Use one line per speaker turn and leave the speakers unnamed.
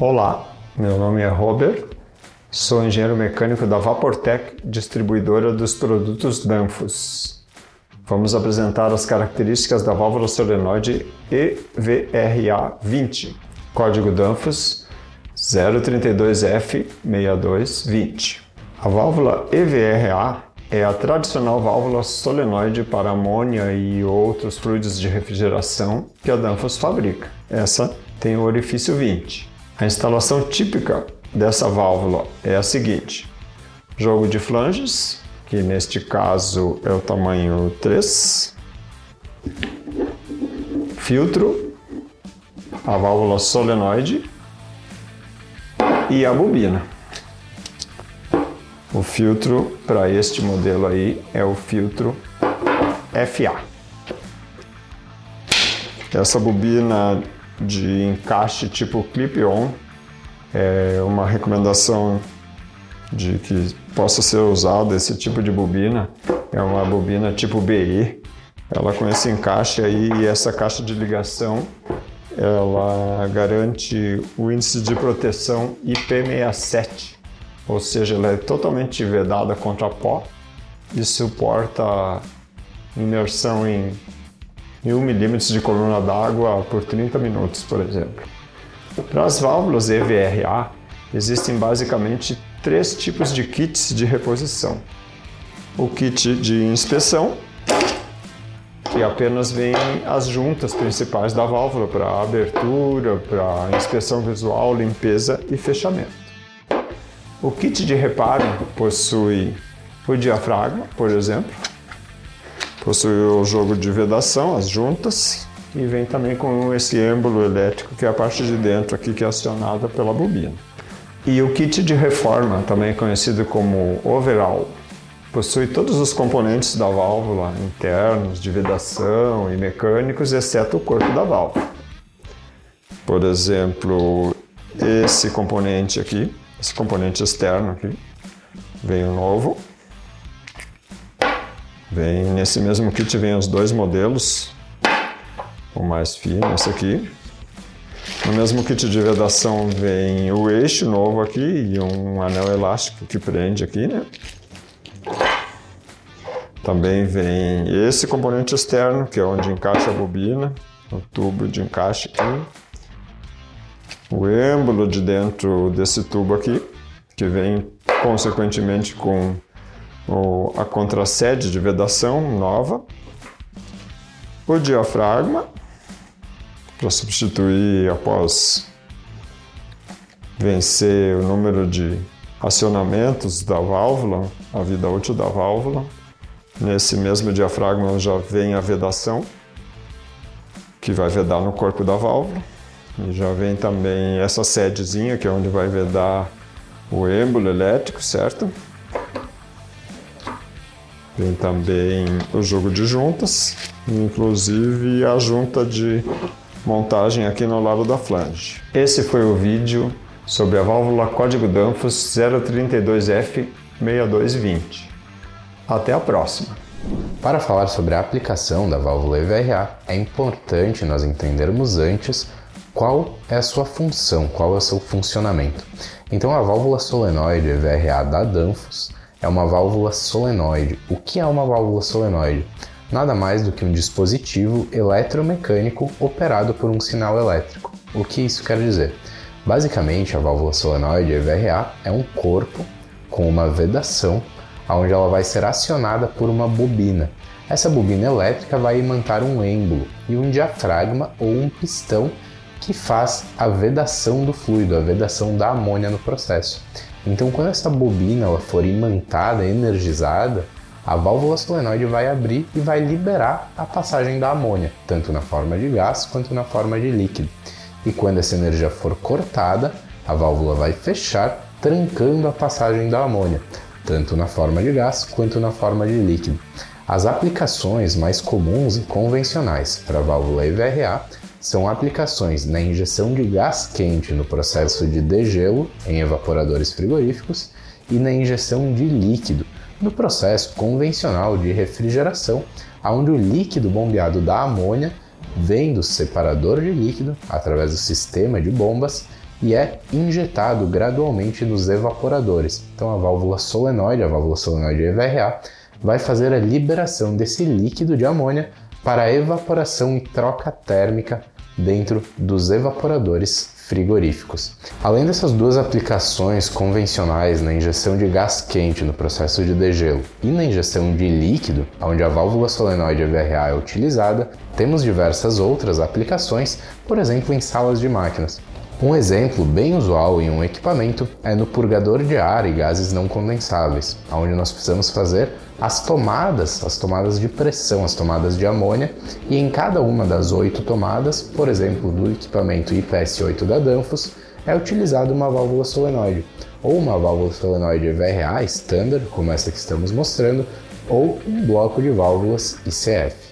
Olá, meu nome é Robert, sou engenheiro mecânico da Vaportec, distribuidora dos produtos Danfoss. Vamos apresentar as características da válvula solenoide EVRA20, código Danfoss 032F6220. A válvula EVRA é a tradicional válvula solenoide para amônia e outros fluidos de refrigeração que a Danfoss fabrica. Essa tem o orifício 20. A instalação típica dessa válvula é a seguinte: jogo de flanges, que neste caso é o tamanho 3, filtro, a válvula solenoide e a bobina. O filtro para este modelo aí é o filtro FA. Essa bobina de encaixe tipo clip-on. É uma recomendação de que possa ser usado esse tipo de bobina. É uma bobina tipo BE. Ela com esse encaixe aí e essa caixa de ligação, ela garante o índice de proteção IP67, ou seja, ela é totalmente vedada contra pó e suporta imersão em 1 milímetros de coluna d'água por 30 minutos, por exemplo. Para as válvulas EVRA, existem basicamente três tipos de kits de reposição. O kit de inspeção, que apenas vem as juntas principais da válvula para abertura, para inspeção visual, limpeza e fechamento. O kit de reparo possui o diafragma, por exemplo, Possui o jogo de vedação, as juntas, e vem também com esse êmbolo elétrico, que é a parte de dentro aqui que é acionada pela bobina. E o kit de reforma, também conhecido como overall, possui todos os componentes da válvula, internos, de vedação e mecânicos, exceto o corpo da válvula. Por exemplo, esse componente aqui, esse componente externo aqui, vem o novo, Vem nesse mesmo kit vem os dois modelos, o mais fino, esse aqui. No mesmo kit de vedação vem o eixo novo aqui e um anel elástico que prende aqui, né? Também vem esse componente externo, que é onde encaixa a bobina, o tubo de encaixe aqui. O êmbolo de dentro desse tubo aqui, que vem consequentemente com a contrasede de vedação nova, o diafragma, para substituir após vencer o número de acionamentos da válvula, a vida útil da válvula. Nesse mesmo diafragma já vem a vedação, que vai vedar no corpo da válvula. E já vem também essa sedezinha, que é onde vai vedar o êmbolo elétrico, certo? Tem também o jogo de juntas, inclusive a junta de montagem aqui no lado da flange. Esse foi o vídeo sobre a válvula código Danfoss 032F6220. Até a próxima!
Para falar sobre a aplicação da válvula EVRA, é importante nós entendermos antes qual é a sua função, qual é o seu funcionamento. Então, a válvula solenoide EVRA da Danfoss é uma válvula solenoide. O que é uma válvula solenoide? Nada mais do que um dispositivo eletromecânico operado por um sinal elétrico. O que isso quer dizer? Basicamente, a válvula solenoide EVRA é um corpo com uma vedação onde ela vai ser acionada por uma bobina. Essa bobina elétrica vai imantar um êmbolo e um diafragma ou um pistão que faz a vedação do fluido, a vedação da amônia no processo. Então, quando essa bobina ela for imantada, energizada, a válvula solenoide vai abrir e vai liberar a passagem da amônia, tanto na forma de gás quanto na forma de líquido. E quando essa energia for cortada, a válvula vai fechar, trancando a passagem da amônia, tanto na forma de gás quanto na forma de líquido. As aplicações mais comuns e convencionais para a válvula EVRA são aplicações na injeção de gás quente no processo de degelo em evaporadores frigoríficos e na injeção de líquido no processo convencional de refrigeração, onde o líquido bombeado da amônia vem do separador de líquido através do sistema de bombas e é injetado gradualmente nos evaporadores. Então a válvula solenoide, a válvula solenoide EVRA, vai fazer a liberação desse líquido de amônia para evaporação e troca térmica dentro dos evaporadores frigoríficos. Além dessas duas aplicações convencionais na injeção de gás quente no processo de degelo e na injeção de líquido, onde a válvula solenoide VRA é utilizada, temos diversas outras aplicações, por exemplo em salas de máquinas. Um exemplo bem usual em um equipamento é no purgador de ar e gases não condensáveis, onde nós precisamos fazer as tomadas, as tomadas de pressão, as tomadas de amônia, e em cada uma das oito tomadas, por exemplo, do equipamento IPS-8 da Danfoss, é utilizada uma válvula solenoide, ou uma válvula solenoide VRA standard, como essa que estamos mostrando, ou um bloco de válvulas ICF.